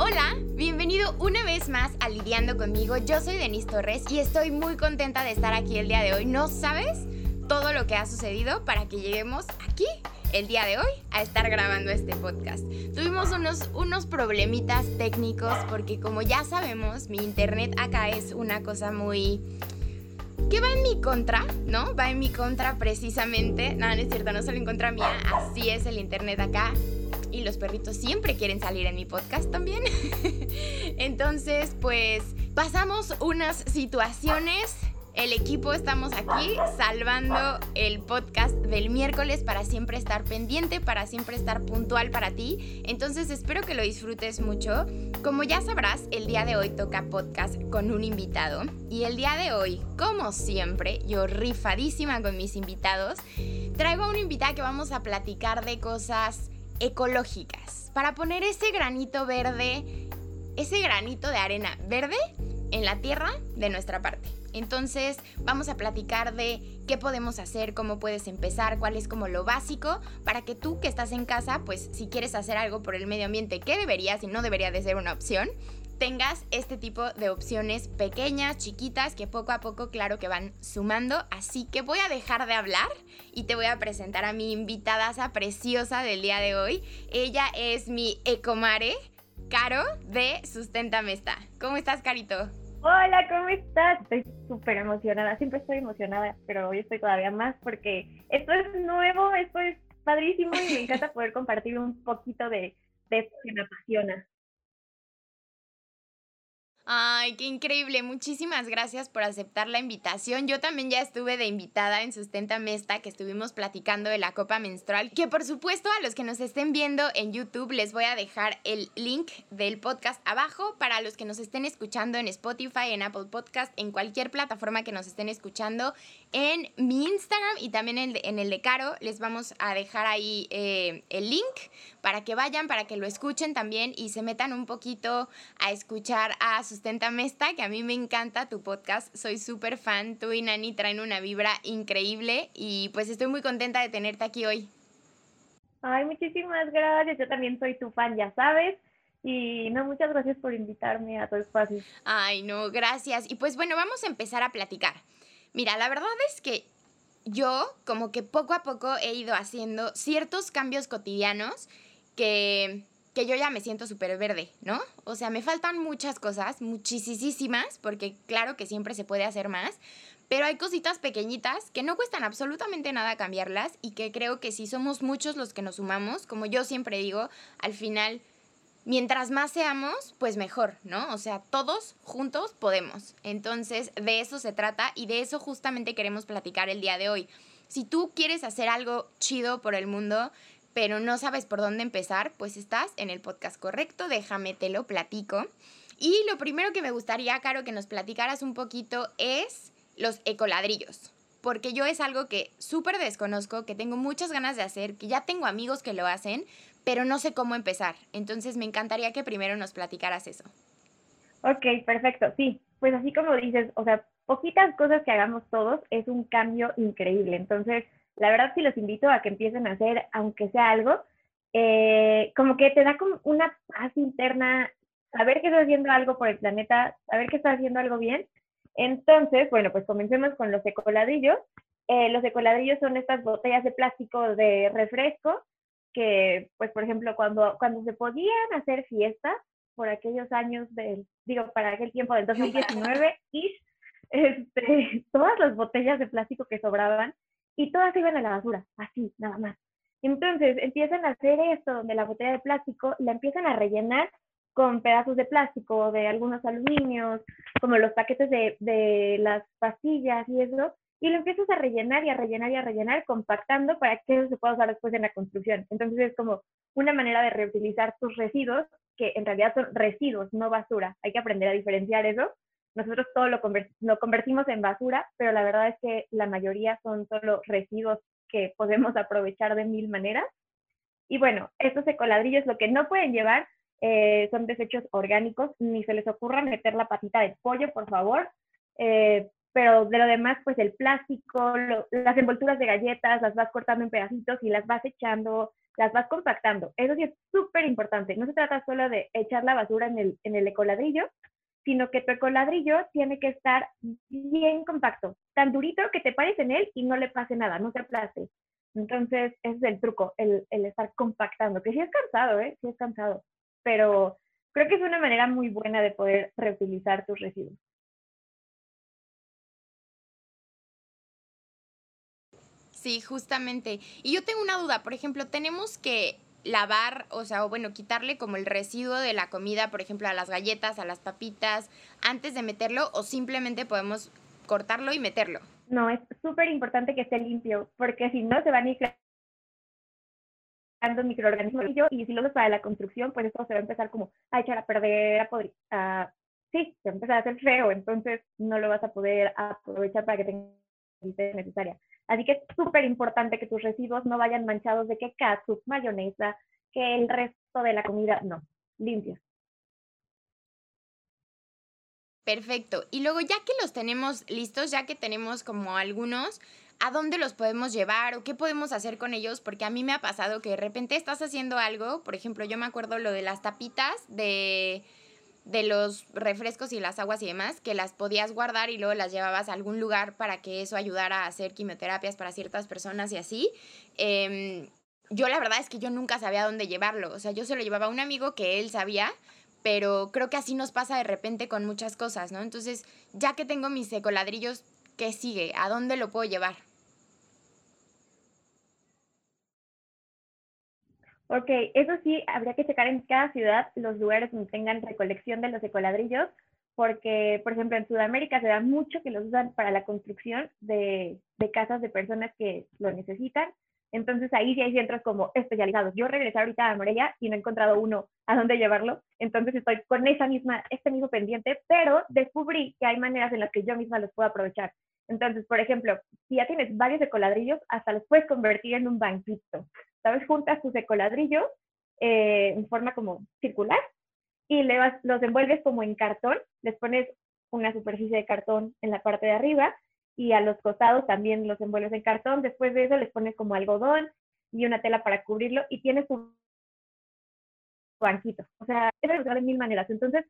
Hola, bienvenido una vez más a Lidiando conmigo. Yo soy Denise Torres y estoy muy contenta de estar aquí el día de hoy. ¿No sabes todo lo que ha sucedido para que lleguemos aquí el día de hoy a estar grabando este podcast. Tuvimos unos, unos problemitas técnicos porque como ya sabemos, mi internet acá es una cosa muy... que va en mi contra, ¿no? Va en mi contra precisamente. No, no es cierto, no solo en contra mía, así es el internet acá. Y los perritos siempre quieren salir en mi podcast también. Entonces, pues pasamos unas situaciones el equipo estamos aquí salvando el podcast del miércoles para siempre estar pendiente, para siempre estar puntual para ti. Entonces espero que lo disfrutes mucho. Como ya sabrás, el día de hoy toca podcast con un invitado. Y el día de hoy, como siempre, yo rifadísima con mis invitados, traigo a un invitado que vamos a platicar de cosas ecológicas. Para poner ese granito verde, ese granito de arena verde en la tierra de nuestra parte. Entonces vamos a platicar de qué podemos hacer, cómo puedes empezar, cuál es como lo básico para que tú que estás en casa, pues si quieres hacer algo por el medio ambiente, que deberías y no debería de ser una opción, tengas este tipo de opciones pequeñas, chiquitas, que poco a poco, claro que van sumando. Así que voy a dejar de hablar y te voy a presentar a mi invitada preciosa del día de hoy. Ella es mi Ecomare, Caro de Susténtame Está. ¿Cómo estás, Carito? Hola, ¿cómo estás? Estoy súper emocionada, siempre estoy emocionada, pero hoy estoy todavía más porque esto es nuevo, esto es padrísimo y me encanta poder compartir un poquito de, de esto que me apasiona. Ay, qué increíble. Muchísimas gracias por aceptar la invitación. Yo también ya estuve de invitada en Sustenta Mesta, que estuvimos platicando de la copa menstrual, que por supuesto a los que nos estén viendo en YouTube les voy a dejar el link del podcast abajo para los que nos estén escuchando en Spotify, en Apple Podcast, en cualquier plataforma que nos estén escuchando, en mi Instagram y también en, el de Caro. Les vamos a dejar ahí eh, el link para que vayan, para que lo escuchen también y se metan un poquito a escuchar a Susténtame Esta, que a mí me encanta tu podcast, soy súper fan, tú y Nani traen una vibra increíble y pues estoy muy contenta de tenerte aquí hoy. Ay, muchísimas gracias, yo también soy tu fan, ya sabes. Y no, muchas gracias por invitarme a tu espacio. Ay, no, gracias. Y pues bueno, vamos a empezar a platicar. Mira, la verdad es que yo como que poco a poco he ido haciendo ciertos cambios cotidianos que, yo ya me siento súper verde, ¿no? O sea, me faltan muchas cosas, muchísimas, porque claro que siempre se puede hacer más, pero hay cositas pequeñitas que no cuestan absolutamente nada cambiarlas y que creo que si somos muchos los que nos sumamos, como yo siempre digo, al final, mientras más seamos, pues mejor, ¿no? O sea, todos juntos podemos. Entonces, de eso se trata y de eso justamente queremos platicar el día de hoy. Si tú quieres hacer algo chido por el mundo, pero no sabes por dónde empezar, pues estás en el podcast correcto, déjame te lo platico. Y lo primero que me gustaría, Caro, que nos platicaras un poquito es los ecoladrillos. Porque yo es algo que súper desconozco, que tengo muchas ganas de hacer, que ya tengo amigos que lo hacen, pero no sé cómo empezar. Entonces me encantaría que primero nos platicaras eso. Ok, perfecto. Sí, pues así como dices, o sea, poquitas cosas que hagamos todos es un cambio increíble. Entonces, la verdad sí los invito a que empiecen a hacer, aunque sea algo, eh, como que te da como una paz interna, saber que estás haciendo algo por el planeta, saber que estás haciendo algo bien. Entonces, bueno, pues comencemos con los ecoladrillos. Eh, los ecoladrillos son estas botellas de plástico de refresco que, pues, por ejemplo, cuando, cuando se podían hacer fiestas, por aquellos años del, digo, para aquel tiempo del 2019, y este, todas las botellas de plástico que sobraban y todas iban a la basura, así, nada más. Entonces empiezan a hacer esto, donde la botella de plástico la empiezan a rellenar con pedazos de plástico, de algunos aluminios, como los paquetes de, de las pastillas y eso, y lo empiezas a rellenar y a rellenar y a rellenar, compactando para que eso se pueda usar después en la construcción. Entonces es como una manera de reutilizar tus residuos, que en realidad son residuos, no basura. Hay que aprender a diferenciar eso nosotros todo lo, convertimos en basura, pero la verdad es que la mayoría son solo residuos que podemos aprovechar de mil maneras. Y bueno, estos ecoladrillos lo que no pueden llevar eh, son desechos orgánicos, ni se les ocurra meter la patita de pollo, por favor. Eh, pero de lo demás, pues el plástico, las envolturas de galletas, las vas cortando en pedacitos y las vas echando, las vas compactando. Eso sí es súper importante. No se trata solo de echar la basura en el, en el ecoladrillo, sino que tu ecoladrillo tiene que estar bien compacto, tan durito que te pares en él y no le pase nada, no te aplaste. Entonces, ese es el truco, el, el estar compactando, que sí es cansado, ¿eh? Sí es cansado, pero creo que es una manera muy buena de poder reutilizar tus residuos. Sí, justamente. Y yo tengo una duda, por ejemplo, tenemos que lavar, o sea, o bueno, quitarle como el residuo de la comida, por ejemplo, a las galletas, a las papitas, antes de meterlo, o simplemente podemos cortarlo y meterlo. No, es súper importante que esté limpio, porque si no se van a ir creando microorganismos y si lo usas para la construcción, pues eso se va a empezar como a echar a perder, a podrir, a, sí, se va a empezar a hacer feo, entonces no lo vas a poder aprovechar para que tenga necesaria. Así que es súper importante que tus residuos no vayan manchados de que ketchup, mayonesa, que el resto de la comida, no, limpios. Perfecto. Y luego ya que los tenemos listos, ya que tenemos como algunos, ¿a dónde los podemos llevar o qué podemos hacer con ellos? Porque a mí me ha pasado que de repente estás haciendo algo, por ejemplo, yo me acuerdo lo de las tapitas de de los refrescos y las aguas y demás, que las podías guardar y luego las llevabas a algún lugar para que eso ayudara a hacer quimioterapias para ciertas personas y así. Em, yo la verdad es que yo nunca sabía dónde llevarlo, o sea, yo se lo llevaba a un amigo que él sabía, pero creo que así nos pasa de repente con muchas cosas, ¿no? Entonces, ya que tengo mis ecoladrillos, ¿qué sigue? ¿A dónde lo puedo llevar? Ok, eso sí, habría que checar en cada ciudad los lugares donde tengan recolección de los ecoladrillos, porque, por ejemplo, en Sudamérica se da mucho que los usan para la construcción de, de casas de personas que lo necesitan. Entonces ahí sí hay centros como especializados. Yo regresé ahorita a Morelia y no he encontrado uno a dónde llevarlo. Entonces estoy con esa misma, este mismo pendiente, pero descubrí que hay maneras en las que yo misma los puedo aprovechar. Entonces, por ejemplo, si ya tienes varios ecoladrillos, hasta los puedes convertir en un banquito. ¿sabes? Juntas tus ecoladrillos eh, en forma como circular y le vas, los envuelves como en cartón, les pones una superficie de cartón en la parte de arriba y a los costados también los envuelves en cartón, después de eso les pones como algodón y una tela para cubrirlo y tienes un banquito. O sea, es usar de mil maneras. Entonces,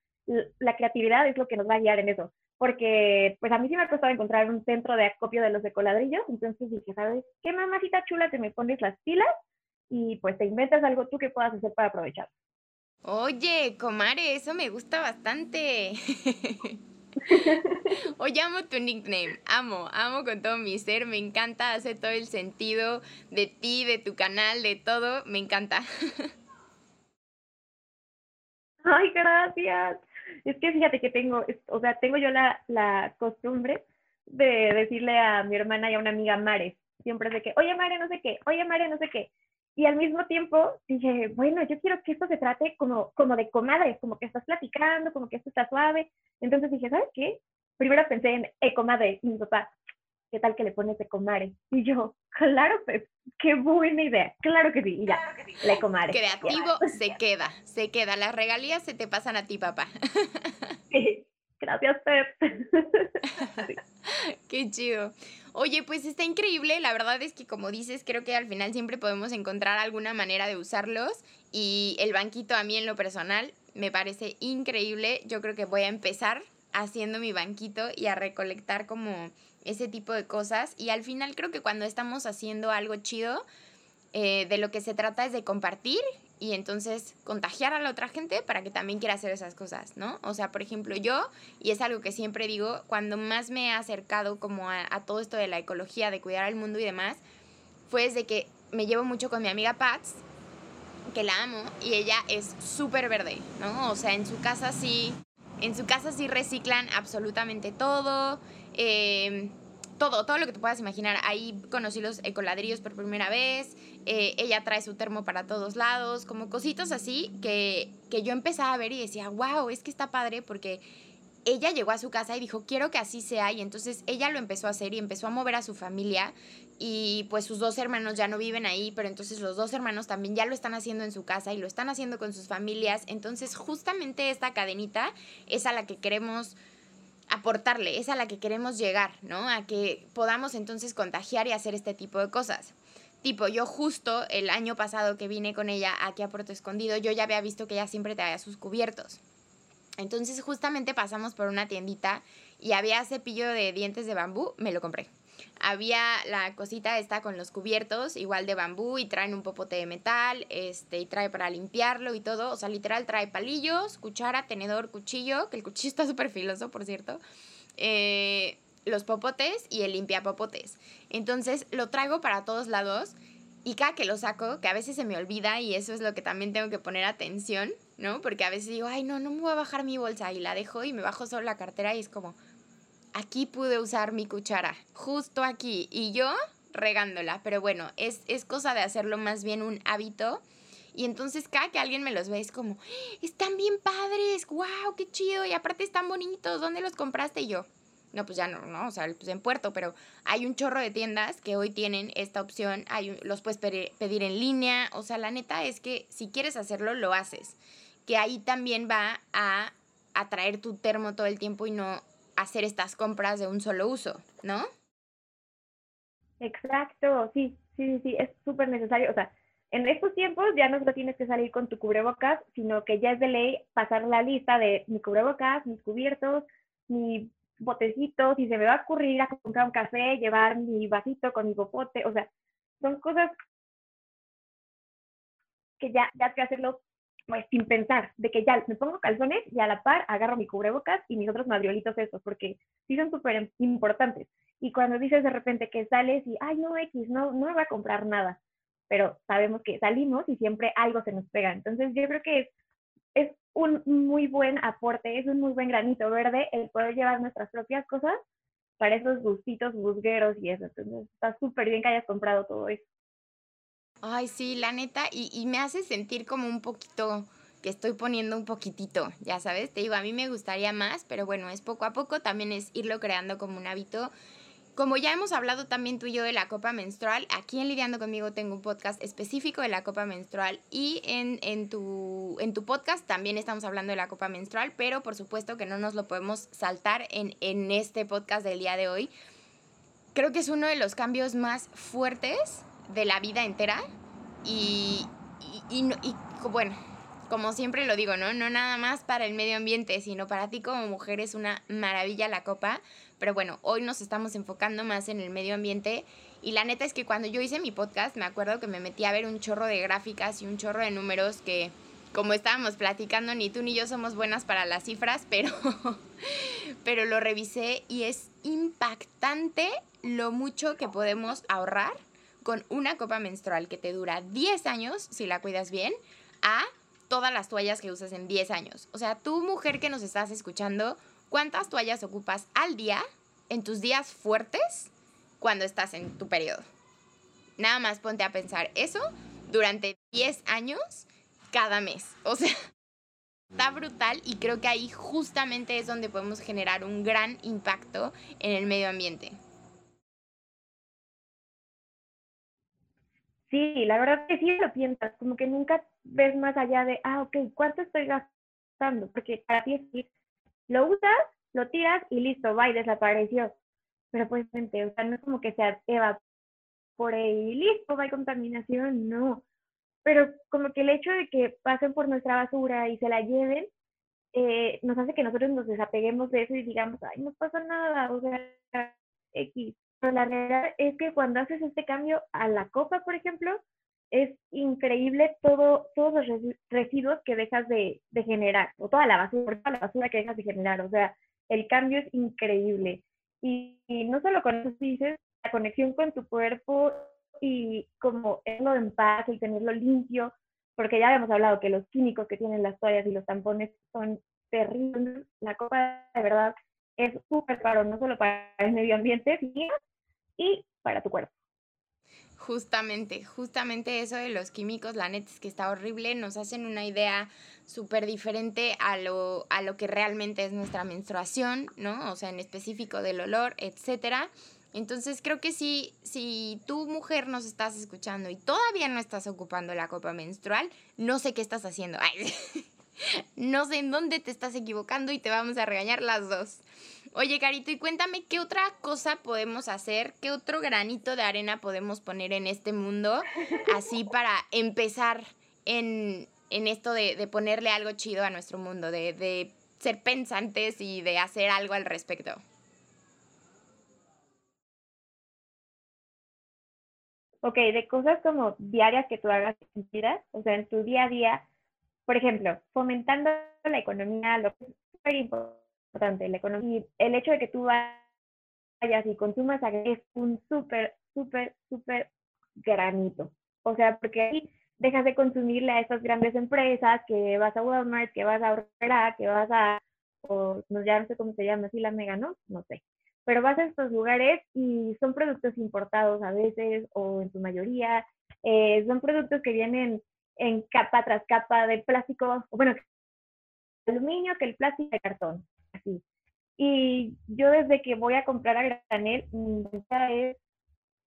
la creatividad es lo que nos va a guiar en eso. Porque, pues a mí sí me ha costado encontrar un centro de acopio de los ecoladrillos. Entonces dije, ¿sabes qué mamacita chula te me pones las pilas? y pues te inventas algo tú que puedas hacer para aprovechar. Oye, Comare, eso me gusta bastante. Oye, amo tu nickname, amo, amo con todo mi ser, me encanta, hace todo el sentido de ti, de tu canal, de todo, me encanta. Ay, gracias. Es que fíjate que tengo, o sea, tengo yo la, la costumbre de decirle a mi hermana y a una amiga Mare, siempre de que, oye Mare, no sé qué, oye Mare, no sé qué. Y al mismo tiempo dije, bueno, yo quiero que esto se trate como, como de comadres, como que estás platicando, como que esto está suave. Entonces dije, ¿sabes qué? Primero pensé en ecomadre y mi papá, ¿qué tal que le pones ecomadre? Y yo, claro, pues, qué buena idea. Claro que sí, y ya, la ecomadre. Creativo se queda, se queda. Las regalías se te pasan a ti, papá. Sí, gracias, Pep. Qué chido. Oye, pues está increíble. La verdad es que como dices, creo que al final siempre podemos encontrar alguna manera de usarlos. Y el banquito a mí en lo personal me parece increíble. Yo creo que voy a empezar haciendo mi banquito y a recolectar como ese tipo de cosas. Y al final creo que cuando estamos haciendo algo chido, eh, de lo que se trata es de compartir y entonces contagiar a la otra gente para que también quiera hacer esas cosas, ¿no? O sea, por ejemplo, yo, y es algo que siempre digo, cuando más me he acercado como a, todo esto de la ecología, de cuidar al mundo y demás, fue desde que me llevo mucho con mi amiga Pats, que la amo, y ella es súper verde, ¿no? O sea, en su casa sí, en su casa sí reciclan absolutamente todo, eh, todo, todo lo que te puedas imaginar. Ahí conocí los ecoladrillos por primera vez, eh, ella trae su termo para todos lados, como cositas así que, que yo empezaba a ver y decía, wow, es que está padre porque ella llegó a su casa y dijo, quiero que así sea, y entonces ella lo empezó a hacer y empezó a mover a su familia, y pues sus dos hermanos ya no viven ahí, pero entonces los dos hermanos también ya lo están haciendo en su casa y lo están haciendo con sus familias, entonces justamente esta cadenita es a la que queremos aportarle, es a la que queremos llegar, ¿no? A que podamos entonces contagiar y hacer este tipo de cosas. Tipo, yo justo el año pasado que vine con ella aquí a Puerto Escondido, yo ya había visto que ella siempre traía sus cubiertos. Entonces justamente pasamos por una tiendita y había cepillo de dientes de bambú, me lo compré. Había la cosita esta con los cubiertos, igual de bambú, y traen un popote de metal, este, y trae para limpiarlo y todo. O sea, literal trae palillos, cuchara, tenedor, cuchillo, que el cuchillo está súper filoso, por cierto. Eh, los popotes y el limpia popotes. Entonces lo traigo para todos lados y cada que lo saco, que a veces se me olvida y eso es lo que también tengo que poner atención, ¿no? Porque a veces digo, ay, no, no me voy a bajar mi bolsa y la dejo y me bajo solo la cartera y es como, aquí pude usar mi cuchara, justo aquí, y yo regándola, pero bueno, es, es cosa de hacerlo más bien un hábito. Y entonces cada que alguien me los ve es como, están bien padres, wow, qué chido, y aparte están bonitos, ¿dónde los compraste? Y yo, no, pues ya no, ¿no? O sea, pues en Puerto, pero hay un chorro de tiendas que hoy tienen esta opción, hay, los puedes pedir en línea, o sea, la neta es que si quieres hacerlo, lo haces. Que ahí también va a atraer tu termo todo el tiempo y no hacer estas compras de un solo uso, ¿no? Exacto, sí, sí, sí, es súper necesario. O sea, en estos tiempos ya no solo tienes que salir con tu cubrebocas, sino que ya es de ley pasar la lista de mi cubrebocas, mis cubiertos, mi botecito, si se me va a ocurrir a comprar un café, llevar mi vasito con mi popote, o sea, son cosas que ya, ya hay que hacerlo pues, sin pensar, de que ya me pongo calzones y a la par agarro mi cubrebocas y mis otros madriolitos estos, porque sí son súper importantes. Y cuando dices de repente que sales y, ay, no, X, no, no me voy a comprar nada, pero sabemos que salimos y siempre algo se nos pega. Entonces yo creo que es, un muy buen aporte, es un muy buen granito verde el poder llevar nuestras propias cosas para esos gustitos busgueros y eso. Entonces está súper bien que hayas comprado todo eso. Ay, sí, la neta, y, y me hace sentir como un poquito que estoy poniendo un poquitito, ya sabes, te digo, a mí me gustaría más, pero bueno, es poco a poco, también es irlo creando como un hábito. Como ya hemos hablado también tú y yo de la copa menstrual, aquí en Lidiando conmigo tengo un podcast específico de la copa menstrual y en, en, tu, en tu podcast también estamos hablando de la copa menstrual, pero por supuesto que no nos lo podemos saltar en, en este podcast del día de hoy. Creo que es uno de los cambios más fuertes de la vida entera y, y, bueno, como siempre lo digo, ¿no? No nada más para el medio ambiente, sino para ti como mujer es una maravilla la copa. Pero bueno, hoy nos estamos enfocando más en el medio ambiente. Y la neta es que cuando yo hice mi podcast, me acuerdo que me metí a ver un chorro de gráficas y un chorro de números que, como estábamos platicando, ni tú ni yo somos buenas para las cifras, pero, pero lo revisé y es impactante lo mucho que podemos ahorrar con una copa menstrual que te dura 10 años, si la cuidas bien, a todas las toallas que usas en 10 años. O sea, tú mujer que nos estás escuchando, ¿cuántas toallas ocupas al día en tus días fuertes cuando estás en tu periodo? Nada más ponte a pensar eso durante 10 años cada mes. O sea, está brutal y creo que ahí justamente es donde podemos generar un gran impacto en el medio ambiente. Sí, la verdad que sí lo piensas, como que nunca ves más allá de, ah, ok, ¿cuánto estoy gastando? Porque para ti es, lo usas, lo tiras y listo, va y desapareció. Pero pues, o sea, no es como que se evapore y listo, va y contaminación, no. Pero como que el hecho de que pasen por nuestra basura y se la lleven, eh, nos hace que nosotros nos desapeguemos de eso y digamos, ay, no pasa nada, o sea, X. Pero la realidad es que cuando haces este cambio a la copa, por ejemplo, es increíble todo, todos los residuos que dejas de, generar, o toda la basura, toda la basura que dejas de generar. O sea, el cambio es increíble. Y, no solo con eso dices, la conexión con tu cuerpo y como tenerlo en paz, el tenerlo limpio, porque ya habíamos hablado que los químicos que tienen las toallas y los tampones son terribles. La copa de verdad es súper caro, no solo para el medio ambiente, y para tu cuerpo. Justamente, justamente eso de los químicos, la neta es que está horrible, nos hacen una idea súper diferente a lo, a lo que realmente es nuestra menstruación, ¿no? O sea, en específico del olor, etcétera. Entonces creo que si, si tú mujer nos estás escuchando y todavía no estás ocupando la copa menstrual, no sé qué estás haciendo. no sé en dónde te estás equivocando y te vamos a regañar las dos. Oye, Carito, y cuéntame qué otra cosa podemos hacer, qué otro granito de arena podemos poner en este mundo, así para empezar en, esto de, ponerle algo chido a nuestro mundo, de, de ser pensantes y de hacer algo al respecto. Ok, de cosas como diarias que tú hagas en vida, o sea, en tu día a día, por ejemplo, fomentando la economía, lo que es súper importante, la economía, y el hecho de que tú vayas y consumas es un súper, súper, súper granito. O sea, porque ahí dejas de consumirle a estas grandes empresas, que vas a Walmart, que vas a Aurrera, que vas a, o no, ya no sé cómo se llama, así la Mega, ¿no? No sé. Pero vas a estos lugares y son productos importados a veces, o en su mayoría, eh, son productos que vienen en capa tras capa de plástico, bueno, aluminio, que el plástico de cartón, Y yo desde que voy a comprar a granel, mi es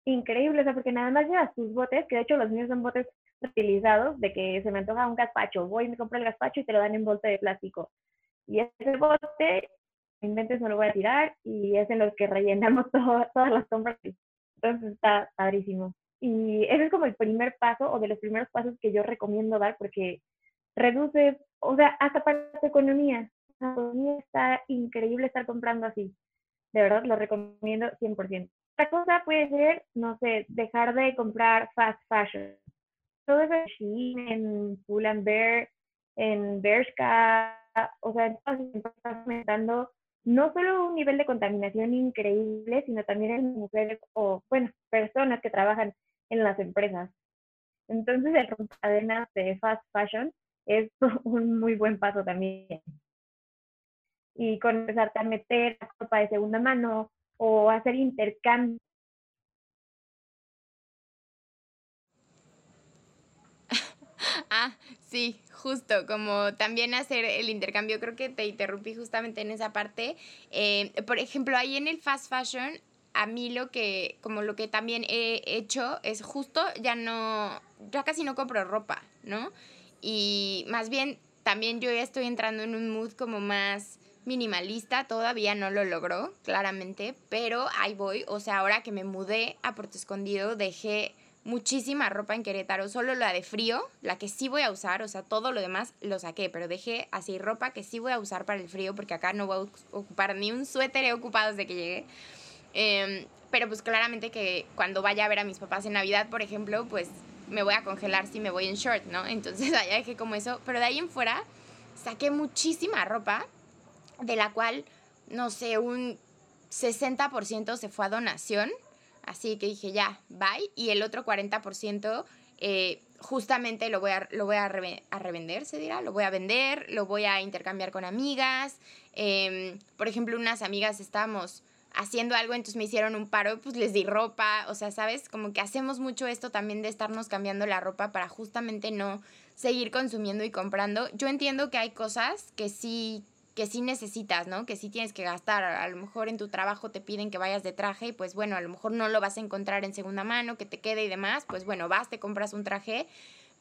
increíble, o sea, porque nada más llevas tus botes, que de hecho los míos son botes utilizados, de que se me antoja un gazpacho, voy y me compro el gazpacho y te lo dan en bote de plástico. Y ese bote, inventes, no lo voy a tirar y es en los que rellenamos todas las compras. Entonces está padrísimo. Y ese es como el primer paso o de los primeros pasos que yo recomiendo dar porque reduces, o sea, hasta para tu economía. La economía está increíble estar comprando así. De verdad, lo recomiendo 100%. Otra cosa puede ser, no sé, dejar de comprar fast fashion. Todo eso en Pull and Bear, en Bershka, o sea, está aumentando no solo un nivel de contaminación increíble, sino también en mujeres o, bueno, personas que trabajan en las empresas. Entonces, el rompecadenas de fast fashion es un muy buen paso también. Y con a meter ropa de segunda mano o hacer intercambio. ah, sí, justo, como también hacer el intercambio, creo que te interrumpí justamente en esa parte. Eh, por ejemplo, ahí en el fast fashion a mí lo que, como lo que también he hecho es justo, ya no, ya casi no compro ropa, ¿no? Y más bien, también yo ya estoy entrando en un mood como más minimalista, todavía no lo logró, claramente, pero ahí voy, o sea, ahora que me mudé a Puerto Escondido, dejé muchísima ropa en Querétaro, solo la de frío, la que sí voy a usar, o sea, todo lo demás lo saqué, pero dejé así ropa que sí voy a usar para el frío, porque acá no voy a ocupar ni un suéter he ocupado desde que llegué. Em, pero pues claramente que cuando vaya a ver a mis papás en Navidad, por ejemplo, pues me voy a congelar si me voy en short, ¿no? Entonces allá dejé como eso. Pero de ahí en fuera saqué muchísima ropa, de la cual, no sé, un 60% se fue a donación. Así que dije, ya, bye. Y el otro 40% eh, justamente lo voy, a, lo voy a, revender, se dirá. Lo voy a vender, lo voy a intercambiar con amigas. Em, por ejemplo, unas amigas estábamos haciendo algo, entonces me hicieron un paro, pues les di ropa, o sea, ¿sabes? Como que hacemos mucho esto también de estarnos cambiando la ropa para justamente no seguir consumiendo y comprando. Yo entiendo que hay cosas que sí que sí necesitas, ¿no? Que sí tienes que gastar. A lo mejor en tu trabajo te piden que vayas de traje y pues bueno, a lo mejor no lo vas a encontrar en segunda mano, que te quede y demás, pues bueno, vas, te compras un traje,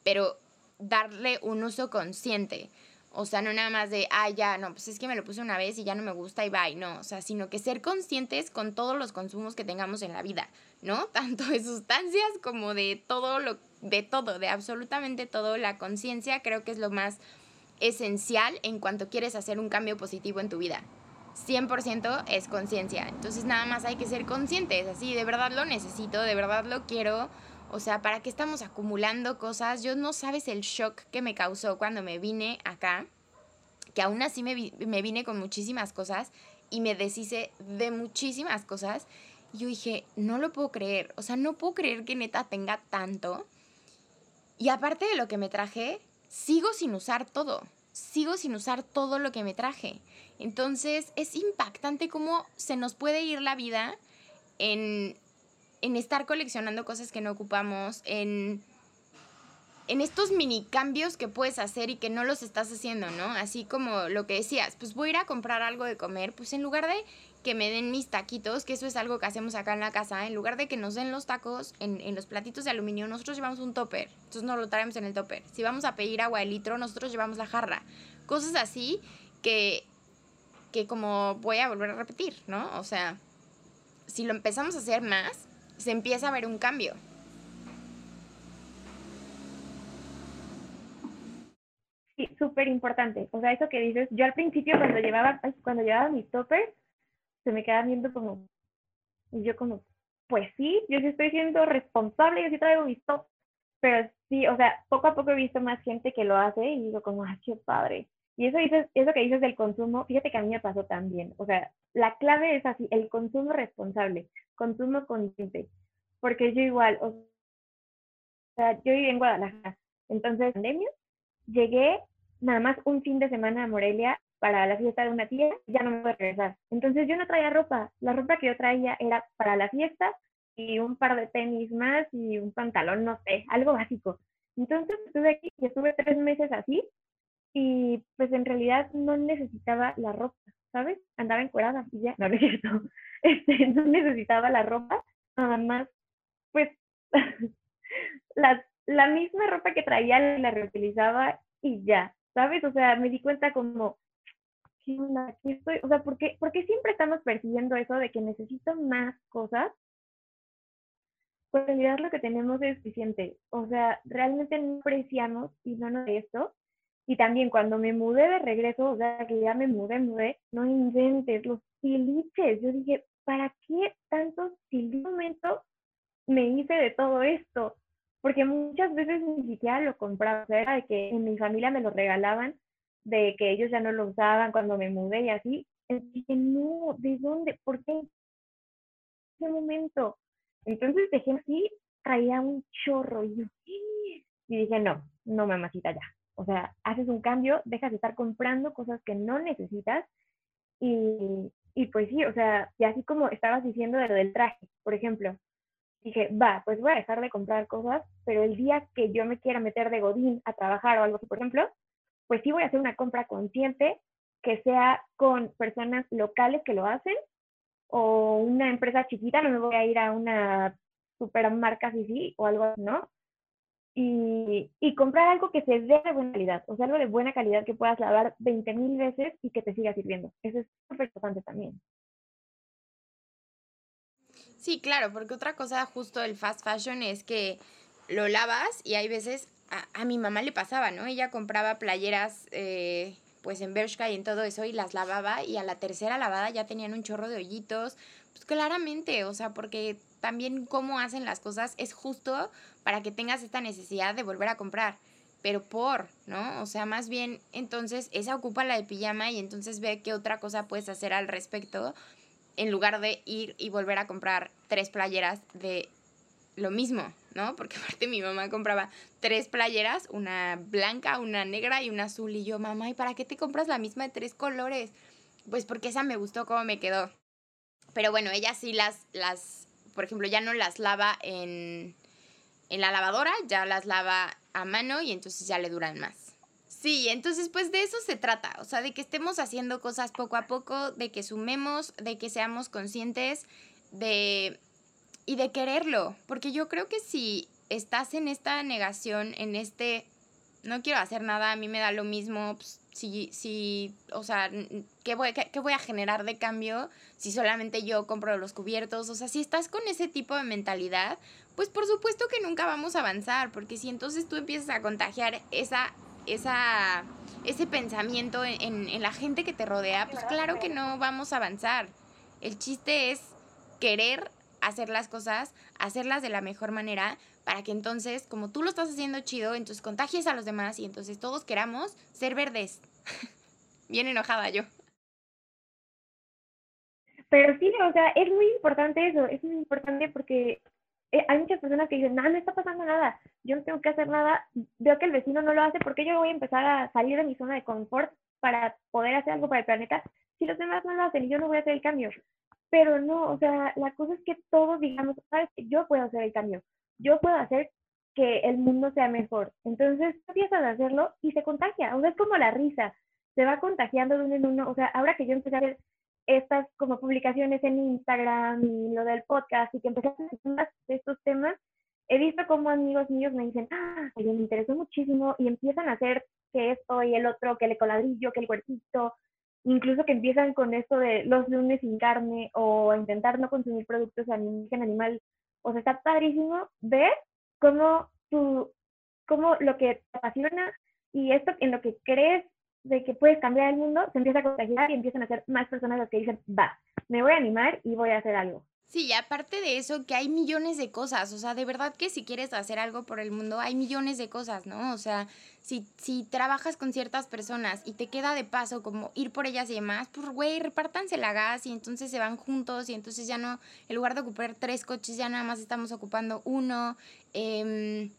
pero darle un uso consciente. O sea, no nada más de, ah, ya, no, pues es que me lo puse una vez y ya no me gusta y bye, no. O sea, sino que ser conscientes con todos los consumos que tengamos en la vida, ¿no? Tanto de sustancias como de todo lo, de todo, de absolutamente todo. La conciencia creo que es lo más esencial en cuanto quieres hacer un cambio positivo en tu vida. 100% es conciencia. Entonces nada más hay que ser conscientes, así, de verdad lo necesito, de verdad lo quiero o sea, ¿para qué estamos acumulando cosas? Yo no sabes el shock que me causó cuando me vine acá, que aún así me, vine con muchísimas cosas y me deshice de muchísimas cosas. Y yo dije, no lo puedo creer, o sea, no puedo creer que neta tenga tanto. Y aparte de lo que me traje, sigo sin usar todo, sigo sin usar todo lo que me traje. Entonces es impactante cómo se nos puede ir la vida en en estar coleccionando cosas que no ocupamos, en, en estos mini cambios que puedes hacer y que no los estás haciendo, ¿no? Así como lo que decías, pues voy a ir a comprar algo de comer, pues en lugar de que me den mis taquitos, que eso es algo que hacemos acá en la casa, en lugar de que nos den los tacos en, en los platitos de aluminio, nosotros llevamos un topper, entonces nos lo traemos en el topper. Si vamos a pedir agua de litro, nosotros llevamos la jarra. Cosas así que que como voy a volver a repetir, ¿no? O sea, si lo empezamos a hacer más, se empieza a ver un cambio. Sí, súper importante. O sea, eso que dices, yo al principio cuando llevaba, cuando llevaba mis toppers, se me quedaba viendo como, y yo como, pues sí, yo sí estoy siendo responsable, yo sí traigo toppers, pero sí, o sea, poco a poco he visto más gente que lo hace y digo como, ay, qué padre. Y eso, dices, eso que dices del consumo, fíjate que a mí me pasó también. O sea, la clave es así, el consumo responsable, consumo consciente. Porque yo igual, o sea, yo viví en Guadalajara. Entonces, pandemia, llegué nada más un fin de semana a Morelia para la fiesta de una tía, ya no me voy a regresar. Entonces yo no traía ropa. La ropa que yo traía era para la fiesta y un par de tenis más y un pantalón, no sé, algo básico. Entonces estuve aquí y estuve tres meses así y pues en realidad no necesitaba la ropa, ¿sabes? Andaba encuerada y ya, no, no es cierto, este, no necesitaba la ropa, nada más, pues la, la misma ropa que traía la reutilizaba y ya, ¿sabes? O sea, me di cuenta como, ¿qué o sea, ¿por qué, ¿por qué siempre estamos persiguiendo eso de que necesito más cosas? Pues en realidad lo que tenemos es suficiente. O sea, realmente no apreciamos y no nos de esto y también cuando me mudé de regreso, o sea, que ya me mudé, mudé, no inventes, los tiliches. Yo dije, ¿para qué tantos tiliches? momento me hice de todo esto? Porque muchas veces ni siquiera lo compraba. O sea, era de que en mi familia me lo regalaban, de que ellos ya no lo usaban cuando me mudé y así. Dije, no, ¿de dónde? ¿Por qué? ¿En ese momento? Entonces dejé así, traía un chorro y dije, no, no mamacita ya, o sea, haces un cambio, dejas de estar comprando cosas que no necesitas y, y pues sí, o sea, y así como estabas diciendo de lo del traje, por ejemplo, dije, va, pues voy a dejar de comprar cosas, pero el día que yo me quiera meter de godín a trabajar o algo así, por ejemplo, pues sí voy a hacer una compra consciente que sea con personas locales que lo hacen o una empresa chiquita, no me voy a ir a una supermarca así, sí, o algo ¿no? y, y, comprar algo que se dé de buena calidad, o sea, algo de buena calidad que puedas lavar 20 mil veces y que te siga sirviendo. Eso es súper importante también. Sí, claro, porque otra cosa justo del fast fashion es que lo lavas y hay veces, a, mi mamá le pasaba, ¿no? Ella compraba playeras eh, pues en Bershka y en todo eso y las lavaba y a la tercera lavada ya tenían un chorro de hoyitos. Pues claramente, o sea, porque también cómo hacen las cosas es justo para que tengas esta necesidad de volver a comprar. Pero por, ¿no? O sea, más bien, entonces esa ocupa la de pijama y entonces ve qué otra cosa puedes hacer al respecto en lugar de ir y volver a comprar tres playeras de lo mismo, ¿no? Porque aparte mi mamá compraba tres playeras, una blanca, una negra y una azul. Y yo, mamá, ¿y para qué te compras la misma de tres colores? Pues porque esa me gustó cómo me quedó. Pero bueno, ella sí las, las por ejemplo, ya no las lava en, en la lavadora, ya las lava a mano y entonces ya le duran más. Sí, entonces pues de eso se trata, o sea, de que estemos haciendo cosas poco a poco, de que sumemos, de que seamos conscientes, de... y de quererlo, porque yo creo que si estás en esta negación, en este, no quiero hacer nada, a mí me da lo mismo, pues, si, si, o sea, ¿qué voy, qué voy a generar de cambio si solamente yo compro los cubiertos? O sea, si estás con ese tipo de mentalidad, pues por supuesto que nunca vamos a avanzar, porque si entonces tú empiezas a contagiar esa, esa, ese pensamiento en, en la gente que te rodea, pues claro que no vamos a avanzar. El chiste es querer hacer las cosas, hacerlas de la mejor manera, para que entonces, como tú lo estás haciendo chido, entonces contagies a los demás y entonces todos queramos ser verdes. Bien enojada yo. Pero sí, o sea, es muy importante eso, es muy importante porque eh, hay muchas personas que dicen, no, no está pasando nada, yo no tengo que hacer nada, veo que el vecino no lo hace, porque yo voy a empezar a salir de mi zona de confort para poder hacer algo para el planeta? Si los demás no lo hacen y yo no voy a hacer el cambio. Pero no, o sea, la cosa es que todos digamos, sabes, yo puedo hacer el cambio, yo puedo hacer que el mundo sea mejor. Entonces empiezas a hacerlo y se contagia, o sea, es como la risa, se va contagiando de uno en uno, o sea, ahora que yo empecé a hacer estas como publicaciones en Instagram y lo del podcast y que empecé a hacer más de estos temas, he visto como amigos míos me dicen, ah, me interesó muchísimo y empiezan a hacer que esto y el otro, que el coladrillo, que el huertito, incluso que empiezan con esto de los lunes sin carne o intentar no consumir productos de origen animal. O sea, está padrísimo ver cómo, tu, cómo lo que te apasiona y esto en lo que crees de que puedes cambiar el mundo se empieza a contagiar y empiezan a ser más personas las que dicen, va, me voy a animar y voy a hacer algo. Sí, y aparte de eso, que hay millones de cosas, o sea, de verdad que si quieres hacer algo por el mundo, hay millones de cosas, ¿no? O sea, si, si trabajas con ciertas personas y te queda de paso como ir por ellas y demás, pues, güey, repártanse la gas y entonces se van juntos y entonces ya no, en lugar de ocupar tres coches, ya nada más estamos ocupando uno. Eh,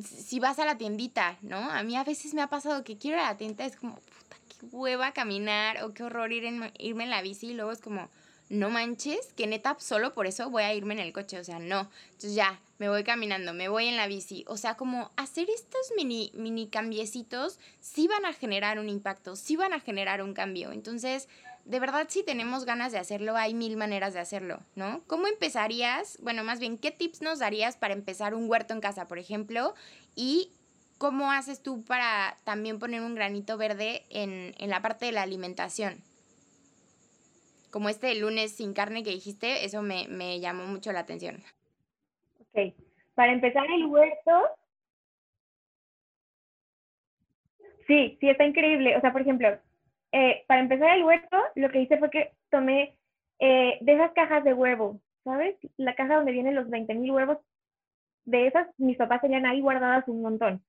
si vas a la tiendita, ¿no? A mí a veces me ha pasado que quiero ir a la tienda, es como, puta, qué hueva caminar o qué horror ir en, irme en la bici y luego es como no manches, que neta solo por eso voy a irme en el coche, o sea, no. Entonces ya, me voy caminando, me voy en la bici, o sea, como hacer estos mini, mini cambiecitos sí van a generar un impacto, sí van a generar un cambio. Entonces, de verdad, si tenemos ganas de hacerlo, hay mil maneras de hacerlo, ¿no? ¿Cómo empezarías? Bueno, más bien, ¿qué tips nos darías para empezar un huerto en casa, por ejemplo? Y ¿cómo haces tú para también poner un granito verde en, en la parte de la alimentación? Como este lunes sin carne que dijiste, eso me, me llamó mucho la atención. Ok, para empezar el huerto, sí, sí, está increíble. O sea, por ejemplo, eh, para empezar el huerto, lo que hice fue que tomé eh, de esas cajas de huevo, ¿sabes? La caja donde vienen los 20 mil huevos, de esas mis papás tenían ahí guardadas un montón.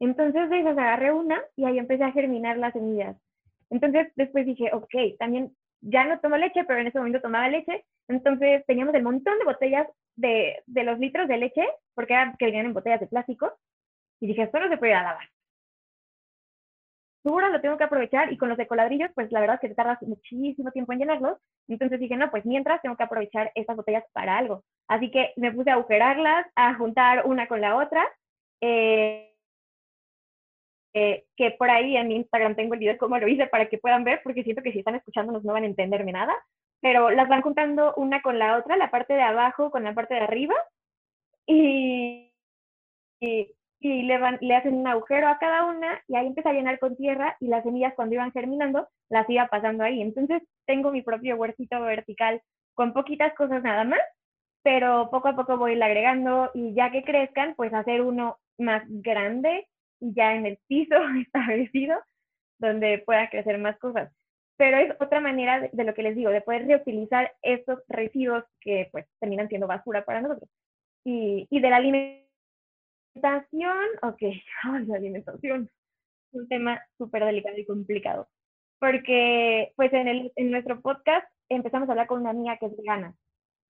Entonces de esas agarré una y ahí empecé a germinar las semillas. Entonces después dije, ok, también ya no tomo leche, pero en ese momento tomaba leche. Entonces teníamos el montón de botellas de, de los litros de leche, porque eran que venían en botellas de plástico. Y dije, esto no se puede ir a lavar. Seguro lo tengo que aprovechar y con los ecoladrillos, pues la verdad es que te tardas muchísimo tiempo en llenarlos. Entonces dije, no, pues mientras tengo que aprovechar estas botellas para algo. Así que me puse a agujerarlas, a juntar una con la otra. Eh, eh, que por ahí en Instagram tengo el video de lo hice para que puedan ver, porque siento que si están escuchándonos no van a entenderme nada, pero las van juntando una con la otra, la parte de abajo con la parte de arriba, y, y, le, van, le hacen un agujero a cada una, y ahí empieza a llenar con tierra, y las semillas cuando iban germinando, las iba pasando ahí. Entonces tengo mi propio huercito vertical con poquitas cosas nada más, pero poco a poco voy agregando, y ya que crezcan, pues hacer uno más grande, ya en el piso establecido donde pueda crecer más cosas. Pero es otra manera de, lo que les digo, de poder reutilizar estos residuos que pues terminan siendo basura para nosotros. Y, y de la alimentación, ok, la alimentación, un tema súper delicado y complicado. Porque pues en, el, en nuestro podcast empezamos a hablar con una amiga que es vegana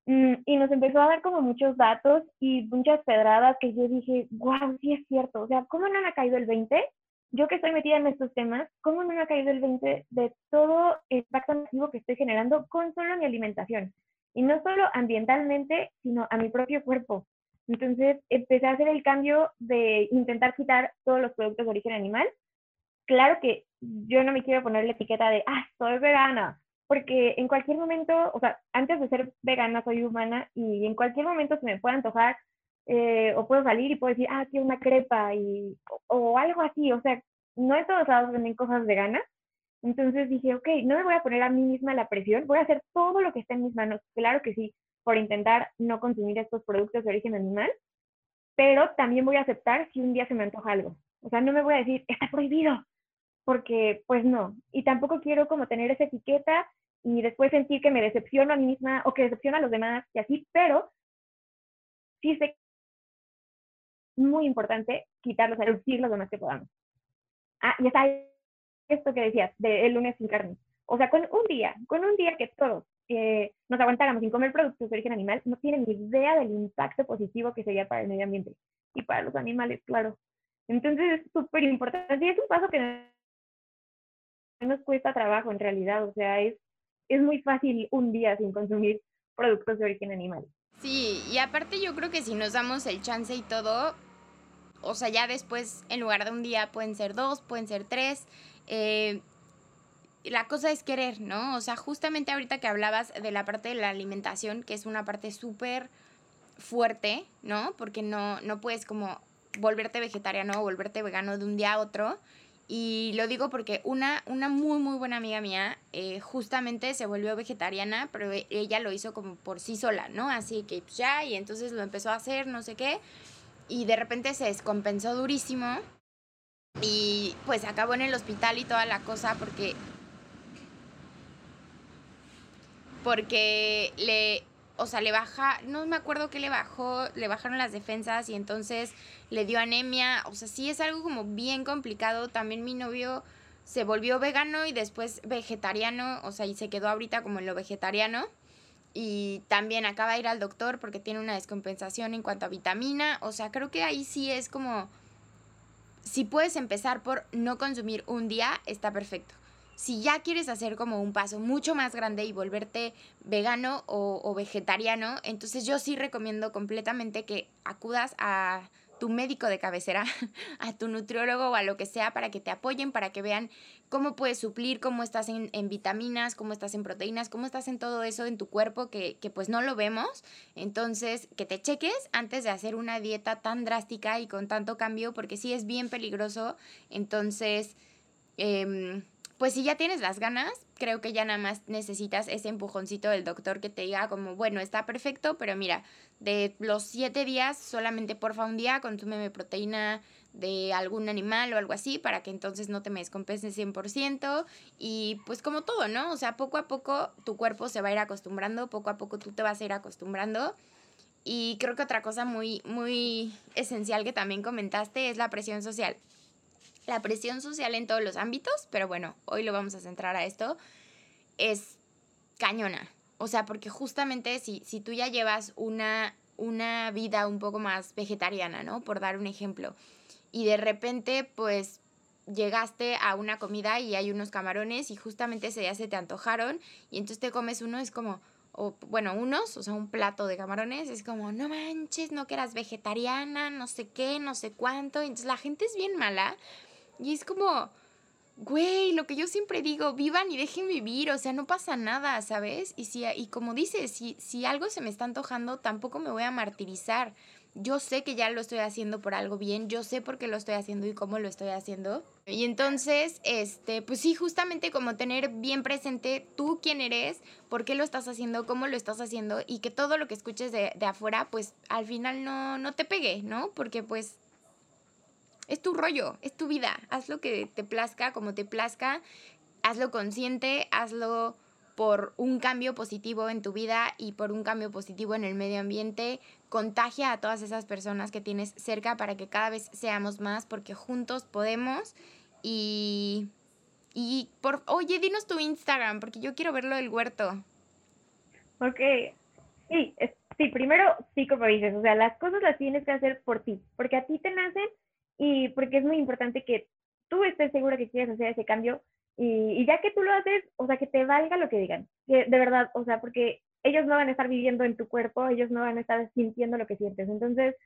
y nos empezó a dar como muchos datos y muchas pedradas que yo dije, wow, sí es cierto. O sea, ¿cómo no me ha caído el 20? Yo que estoy metida en estos temas, ¿cómo no me ha caído el 20 de todo el impacto negativo que estoy generando con solo mi alimentación? Y no solo ambientalmente, sino a mi propio cuerpo. Entonces empecé a hacer el cambio de intentar quitar todos los productos de origen animal. Claro que yo no me quiero poner la etiqueta de, ah, soy vegana, porque en cualquier momento, o sea, antes de ser vegana soy humana y en cualquier momento se me puede antojar eh, o puedo salir y puedo decir, ah, quiero una crepa y, o, algo así, o sea, no en todos lados venden cosas veganas. Entonces dije, ok, no me voy a poner a mí misma la presión, voy a hacer todo lo que esté en mis manos, claro que sí, por intentar no consumir estos productos de origen animal, pero también voy a aceptar si un día se me antoja algo. O sea, no me voy a decir, está prohibido, porque pues no. Y tampoco quiero como tener esa etiqueta y después sentir que me decepciono a mí misma o que decepciono a los demás y así, pero sí sé muy importante quitarlos, reducirlos lo más que podamos. Ah, y está esto que decías, del lunes sin carne. O sea, con un día, con un día que todos eh, nos aguantáramos sin comer productos de origen animal, no tienen ni idea del impacto positivo que sería para el medio ambiente y para los animales, claro. Entonces es súper importante y es un paso que nos cuesta trabajo en realidad, o sea, es, es muy fácil un día sin consumir productos de origen animal. Sí, y aparte yo creo que si nos damos el chance y todo, o sea, ya después en lugar de un día pueden ser dos, pueden ser tres. Eh, la cosa es querer, ¿no? O sea, justamente ahorita que hablabas de la parte de la alimentación, que es una parte súper fuerte, ¿no? Porque no, no puedes como volverte vegetariano o volverte vegano de un día a otro. Y lo digo porque una, una muy, muy buena amiga mía eh, justamente se volvió vegetariana, pero e, ella lo hizo como por sí sola, ¿no? Así que pues, ya, y entonces lo empezó a hacer, no sé qué, y de repente se descompensó durísimo y pues acabó en el hospital y toda la cosa porque... Porque le, o sea, le baja, no me acuerdo qué le bajó, le bajaron las defensas y entonces le dio anemia, o sea, sí es algo como bien complicado. También mi novio se volvió vegano y después vegetariano, o sea, y se quedó ahorita como en lo vegetariano. Y también acaba de ir al doctor porque tiene una descompensación en cuanto a vitamina. O sea, creo que ahí sí es como, si puedes empezar por no consumir un día, está perfecto si ya quieres hacer como un paso mucho más grande y volverte vegano o, vegetariano, entonces yo sí recomiendo completamente que acudas a tu médico de cabecera, a tu nutriólogo o a lo que sea para que te apoyen, para que vean cómo puedes suplir, cómo estás en, vitaminas, cómo estás en proteínas, cómo estás en todo eso en tu cuerpo que, que, pues no lo vemos. Entonces, que te cheques antes de hacer una dieta tan drástica y con tanto cambio, porque sí es bien peligroso. Entonces, eh, pues si ya tienes las ganas, creo que ya nada más necesitas ese empujoncito del doctor que te diga como, bueno, está perfecto, pero mira, de los siete días, solamente porfa un día consúmeme proteína de algún animal o algo así para que entonces no te me descompenses 100% y pues como todo, ¿no? O sea, poco a poco tu cuerpo se va a ir acostumbrando, poco a poco tú te vas a ir acostumbrando. Y creo que otra cosa muy, muy esencial que también comentaste es la presión social la presión social en todos los ámbitos, pero bueno, hoy lo vamos a centrar a esto, es cañona. O sea, porque justamente si, si tú ya llevas una, una vida un poco más vegetariana, ¿no? Por dar un ejemplo, y de repente, pues llegaste a una comida y hay unos camarones y justamente ese día se te antojaron y entonces te comes uno, es como, o bueno, unos, o sea, un plato de camarones, es como, no manches, no que eras vegetariana, no sé qué, no sé cuánto. Entonces la gente es bien mala y es como, güey, lo que yo siempre digo, vivan y dejen vivir, o sea, no pasa nada, ¿sabes? Y, si, y como dices, si, si algo se me está antojando, tampoco me voy a martirizar. Yo sé que ya lo estoy haciendo por algo bien, yo sé por qué lo estoy haciendo y cómo lo estoy haciendo. Y entonces, este, pues sí, justamente como tener bien presente tú quién eres, por qué lo estás haciendo, cómo lo estás haciendo y que todo lo que escuches de, de afuera, pues al final no, no te pegue, ¿no? Porque pues es tu rollo, es tu vida. Haz lo que te plazca, como te plazca. Hazlo consciente, hazlo por un cambio positivo en tu vida y por un cambio positivo en el medio ambiente. Contagia a todas esas personas que tienes cerca para que cada vez seamos más, porque juntos podemos. Y, y por, oye, dinos tu Instagram, porque yo quiero verlo del huerto. Ok, sí, sí, primero, sí, como dices, o sea, las cosas las tienes que hacer por ti, porque a ti te nacen y porque es muy importante que tú estés segura que quieres hacer ese cambio y, ya que tú lo haces, o sea, que te valga lo que digan, de verdad, o sea, porque ellos no van a estar viviendo en tu cuerpo, ellos no van a estar sintiendo lo que sientes. Entonces,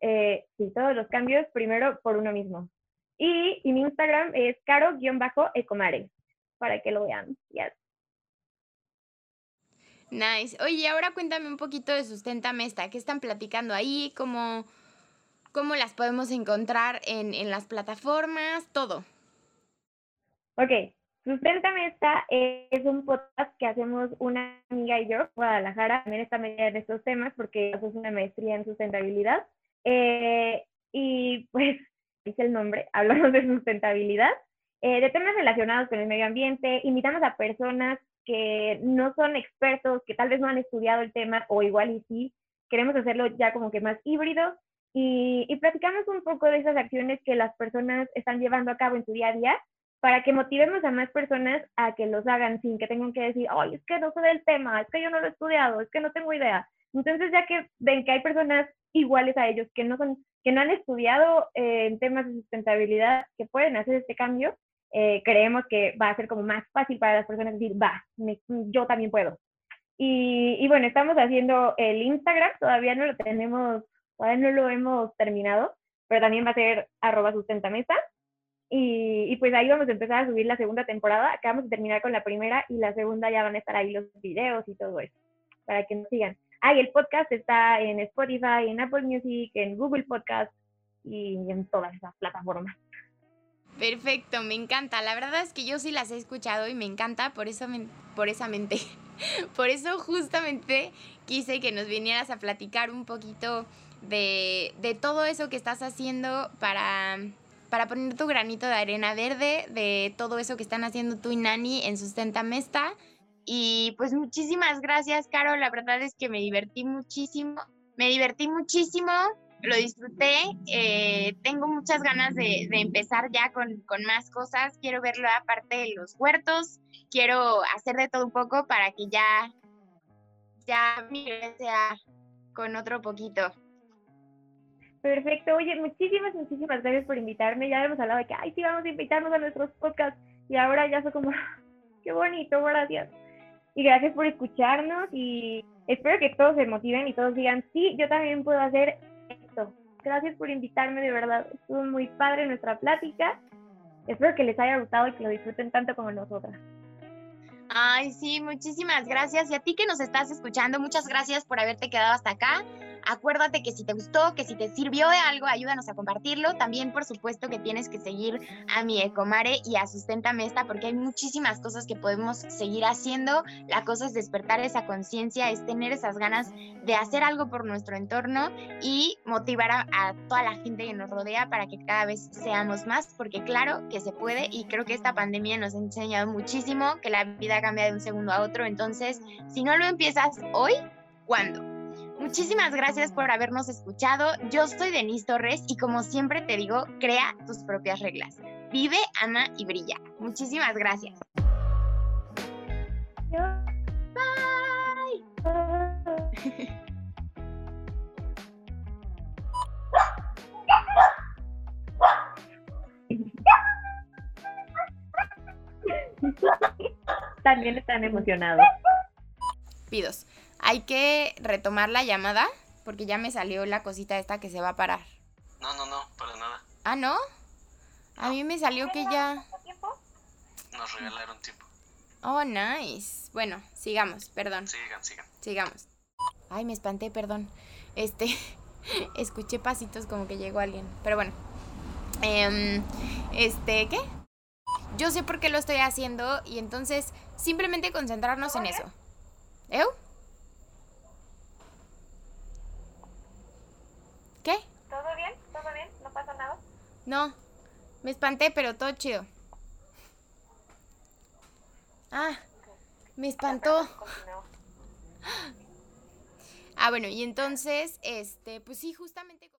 eh, sí, todos los cambios primero por uno mismo. Y, y mi Instagram es caro-ecomare, para que lo vean. Yes. Nice. Oye, ahora cuéntame un poquito de Sustenta Mesta. ¿Qué están platicando ahí? ¿Cómo, cómo las podemos encontrar en, en las plataformas, todo. Ok, Susténtame esta es un podcast que hacemos una amiga y yo, Guadalajara, también está medida en estos temas porque es una maestría en sustentabilidad. Eh, y pues, dice el nombre, hablamos de sustentabilidad, eh, de temas relacionados con el medio ambiente, invitamos a personas que no son expertos, que tal vez no han estudiado el tema o igual y sí, queremos hacerlo ya como que más híbrido y, y platicamos un poco de esas acciones que las personas están llevando a cabo en su día a día para que motivemos a más personas a que los hagan sin que tengan que decir, ay, es que no sé del tema, es que yo no lo he estudiado, es que no tengo idea. Entonces, ya que ven que hay personas iguales a ellos que no, son, que no han estudiado eh, en temas de sustentabilidad, que pueden hacer este cambio, eh, creemos que va a ser como más fácil para las personas decir, va, yo también puedo. Y, y, bueno, estamos haciendo el Instagram, todavía no lo tenemos Todavía no lo hemos terminado, pero también va a ser arroba sustentamesa. Y, y, pues ahí vamos a empezar a subir la segunda temporada. Acabamos de terminar con la primera y la segunda ya van a estar ahí los videos y todo eso, para que nos sigan. Ah, y el podcast está en Spotify, en Apple Music, en Google Podcast y en todas esas plataformas. Perfecto, me encanta. La verdad es que yo sí las he escuchado y me encanta por eso por esa mente. Por eso justamente quise que nos vinieras a platicar un poquito de, de todo eso que estás haciendo para, para poner tu granito de arena verde, de todo eso que están haciendo tú y Nani en Sustenta Mesta. Y pues muchísimas gracias, Caro. La verdad es que me divertí muchísimo. Me divertí muchísimo lo disfruté. Eh, tengo muchas ganas de, empezar ya con, más cosas. Quiero verlo aparte de los huertos. Quiero hacer de todo un poco para que ya, ya mi sea con otro poquito. Perfecto. Oye, muchísimas, muchísimas gracias por invitarme. Ya hemos hablado de que, ay, sí, vamos a invitarnos a nuestros podcasts. Y ahora ya soy como, qué bonito, gracias. Y gracias por escucharnos y espero que todos se motiven y todos digan, sí, yo también puedo hacer Gracias por invitarme, de verdad. Estuvo muy padre nuestra plática. Espero que les haya gustado y que lo disfruten tanto como nosotras. Ay, sí, muchísimas gracias. Y a ti que nos estás escuchando, muchas gracias por haberte quedado hasta acá. Acuérdate que si te gustó, que si te sirvió de algo, ayúdanos a compartirlo. También, por supuesto, que tienes que seguir a mi Ecomare y a Susténtame esta, porque hay muchísimas cosas que podemos seguir haciendo. La cosa es despertar esa conciencia, es tener esas ganas de hacer algo por nuestro entorno y motivar a, a toda la gente que nos rodea para que cada vez seamos más, porque claro que se puede y creo que esta pandemia nos ha enseñado muchísimo que la vida cambia de un segundo a otro. Entonces, si no lo empiezas hoy, ¿cuándo? Muchísimas gracias por habernos escuchado. Yo soy Denise Torres y como siempre te digo, crea tus propias reglas. Vive, ama y brilla. Muchísimas gracias. Bye. También están emocionados. Pidos. Hay que retomar la llamada porque ya me salió la cosita esta que se va a parar. No, no, no, para nada. Ah, ¿no? A mí me salió que ya... Nos regalaron tiempo. Oh, nice. Bueno, sigamos, perdón. Sigan, sigan. Sigamos. Ay, me espanté, perdón. Este, escuché pasitos como que llegó alguien. Pero bueno. Em, este, ¿qué? Yo sé por qué lo estoy haciendo y entonces simplemente concentrarnos en eso. ¿Eu? ¿Qué? ¿Todo bien? ¿Todo bien? ¿No pasa nada? No, me espanté, pero todo chido. Ah, me espantó. Ah, bueno, y entonces, este, pues sí, justamente...